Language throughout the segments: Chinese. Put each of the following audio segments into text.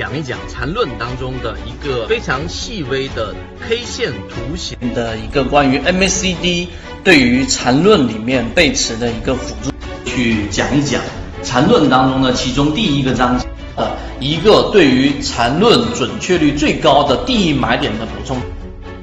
讲一讲缠论当中的一个非常细微的 K 线图形。的一个关于 MACD 对于缠论里面背驰的一个辅助，去讲一讲缠论当中的其中第一个章节的一个对于缠论准确率最高的第一买点的补充。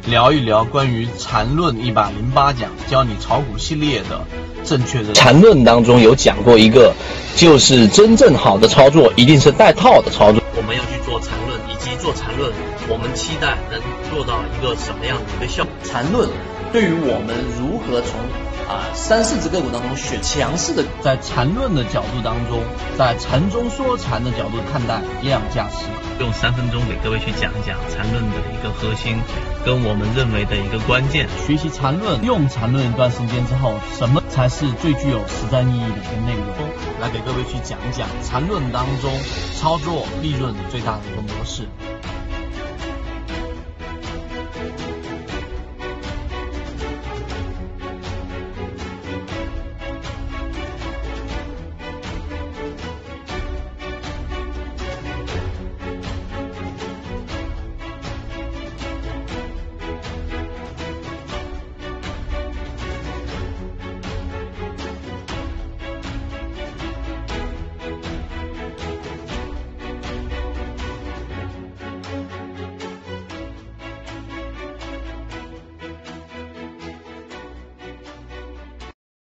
聊一聊关于缠论一百零八讲教你炒股系列的正确的。缠论当中有讲过一个，就是真正好的操作一定是带套的操作。我们要去做缠论，以及做缠论，我们期待能做到一个什么样的一个效果？缠论对于我们如何从啊三四只个股当中选强势的，在缠论的角度当中，在禅中说禅的角度看待量价时，用三分钟给各位去讲一讲缠论的一个核心，跟我们认为的一个关键。学习缠论，用缠论一段时间之后，什么才是最具有实战意义的一个内容？来给各位去讲一讲缠论当中操作利润最大一个模式。